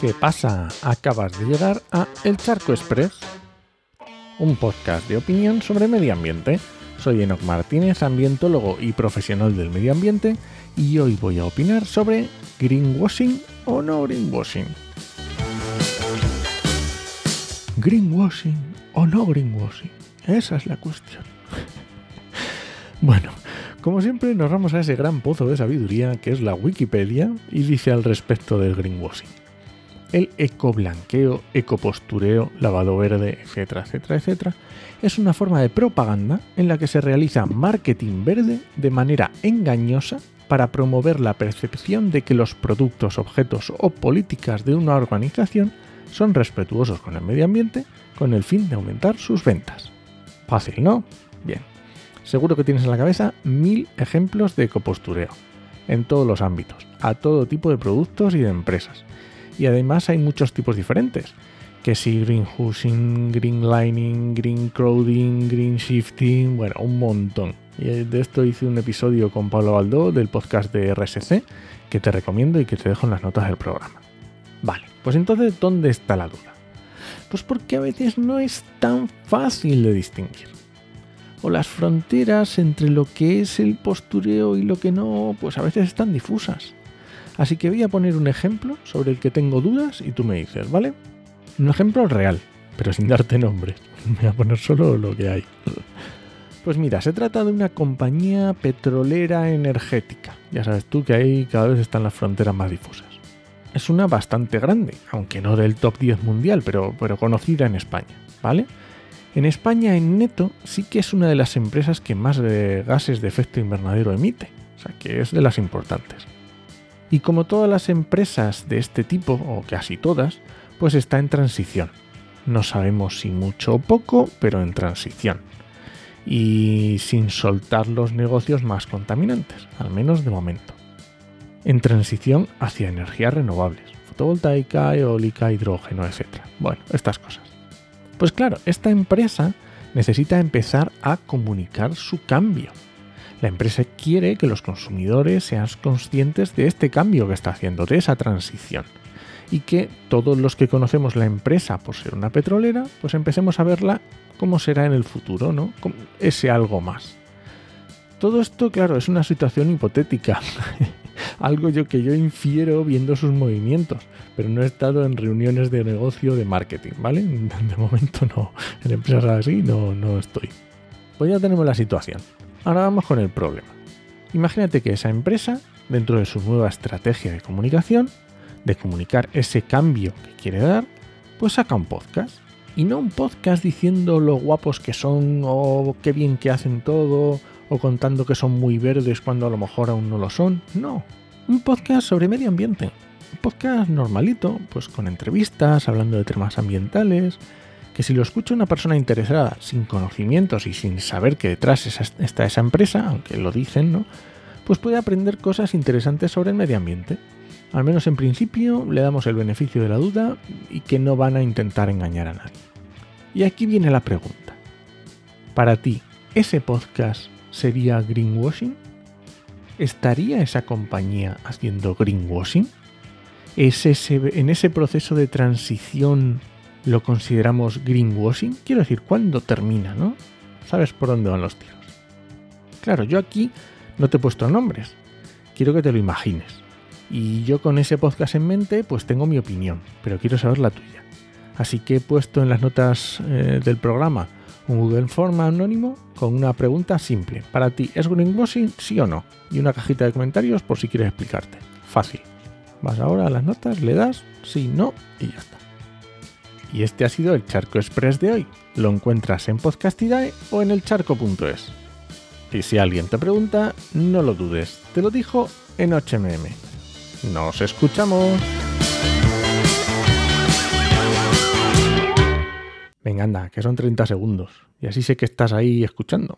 ¿Qué pasa? Acabas de llegar a El Charco Express, un podcast de opinión sobre medio ambiente. Soy Enoc Martínez, ambientólogo y profesional del medio ambiente, y hoy voy a opinar sobre greenwashing o no greenwashing. Greenwashing o no greenwashing. Esa es la cuestión. bueno, como siempre nos vamos a ese gran pozo de sabiduría que es la Wikipedia y dice al respecto del greenwashing. El ecoblanqueo, ecopostureo, lavado verde, etcétera, etcétera, etcétera, es una forma de propaganda en la que se realiza marketing verde de manera engañosa para promover la percepción de que los productos, objetos o políticas de una organización son respetuosos con el medio ambiente con el fin de aumentar sus ventas. Fácil, ¿no? Bien. Seguro que tienes en la cabeza mil ejemplos de ecopostureo, en todos los ámbitos, a todo tipo de productos y de empresas. Y además hay muchos tipos diferentes, que si greenhushing, green lining, green crowding, green shifting, bueno, un montón. Y de esto hice un episodio con Pablo Baldó del podcast de RSC, que te recomiendo y que te dejo en las notas del programa. Vale, pues entonces, ¿dónde está la duda? Pues porque a veces no es tan fácil de distinguir. O las fronteras entre lo que es el postureo y lo que no, pues a veces están difusas. Así que voy a poner un ejemplo sobre el que tengo dudas y tú me dices, ¿vale? Un ejemplo real, pero sin darte nombre. Voy a poner solo lo que hay. Pues mira, se trata de una compañía petrolera energética. Ya sabes tú que ahí cada vez están las fronteras más difusas. Es una bastante grande, aunque no del top 10 mundial, pero, pero conocida en España, ¿vale? En España, en neto, sí que es una de las empresas que más de gases de efecto invernadero emite, o sea que es de las importantes. Y como todas las empresas de este tipo, o casi todas, pues está en transición. No sabemos si mucho o poco, pero en transición. Y sin soltar los negocios más contaminantes, al menos de momento. En transición hacia energías renovables, fotovoltaica, eólica, hidrógeno, etc. Bueno, estas cosas. Pues claro, esta empresa necesita empezar a comunicar su cambio. La empresa quiere que los consumidores sean conscientes de este cambio que está haciendo, de esa transición. Y que todos los que conocemos la empresa por ser una petrolera, pues empecemos a verla como será en el futuro, ¿no? Ese algo más. Todo esto, claro, es una situación hipotética. algo yo que yo infiero viendo sus movimientos, pero no he estado en reuniones de negocio de marketing, ¿vale? De momento no, en empresas así no, no estoy. Pues ya tenemos la situación. Ahora vamos con el problema. Imagínate que esa empresa, dentro de su nueva estrategia de comunicación, de comunicar ese cambio que quiere dar, pues saca un podcast. Y no un podcast diciendo lo guapos que son o qué bien que hacen todo o contando que son muy verdes cuando a lo mejor aún no lo son. No, un podcast sobre medio ambiente. Un podcast normalito, pues con entrevistas, hablando de temas ambientales, que si lo escucha una persona interesada, sin conocimientos y sin saber que detrás está esa empresa, aunque lo dicen, ¿no? Pues puede aprender cosas interesantes sobre el medio ambiente. Al menos en principio le damos el beneficio de la duda y que no van a intentar engañar a nadie. Y aquí viene la pregunta. Para ti, ¿ese podcast sería greenwashing? ¿Estaría esa compañía haciendo greenwashing? ¿Es ese, en ese proceso de transición lo consideramos greenwashing? Quiero decir, ¿cuándo termina, no? ¿Sabes por dónde van los tiros? Claro, yo aquí no te he puesto nombres. Quiero que te lo imagines. Y yo con ese podcast en mente, pues tengo mi opinión, pero quiero saber la tuya. Así que he puesto en las notas eh, del programa un Google Form anónimo con una pregunta simple. Para ti, ¿es greenwashing sí o no? Y una cajita de comentarios por si quieres explicarte. Fácil. Vas ahora a las notas, le das sí, no y ya está. Y este ha sido el Charco Express de hoy. Lo encuentras en Podcastidae o en elcharco.es. Y si alguien te pregunta, no lo dudes. Te lo dijo en HMM. Nos escuchamos. Venga, anda, que son 30 segundos. Y así sé que estás ahí escuchando.